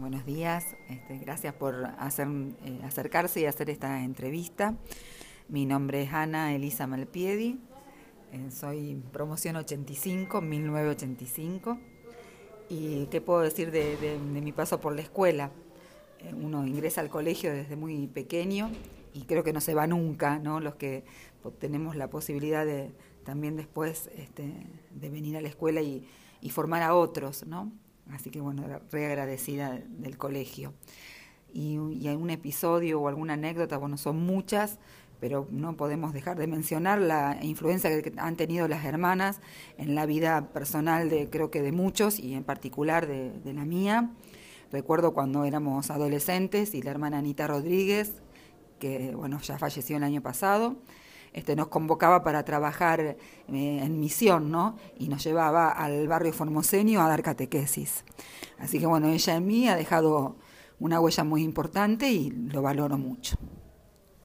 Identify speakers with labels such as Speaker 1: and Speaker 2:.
Speaker 1: buenos días. Este, gracias por eh, acercarse y hacer esta entrevista. Mi nombre es Ana Elisa Malpiedi. Eh, soy promoción 85, 1985. ¿Y qué puedo decir de, mi paso por la escuela? Eh, uno ingresa al colegio desde muy pequeño y creo que no se va nunca, ¿no? Los que tenemos la posibilidad de también después este, de venir a la escuela y, y formar a otros, ¿no? Así que bueno, re agradecida del colegio. Y, y algún episodio o alguna anécdota, bueno, son muchas, pero no podemos dejar de mencionar la influencia que han tenido las hermanas en la vida personal de creo que de muchos y en particular de la mía. Recuerdo cuando éramos adolescentes y la hermana Anita Rodríguez, que bueno, ya falleció el año pasado, este, nos convocaba para trabajar eh, en misión, ¿no? Y nos llevaba al barrio formosenio a dar catequesis. Así que bueno, ella en mí ha dejado una huella muy importante y lo valoro mucho.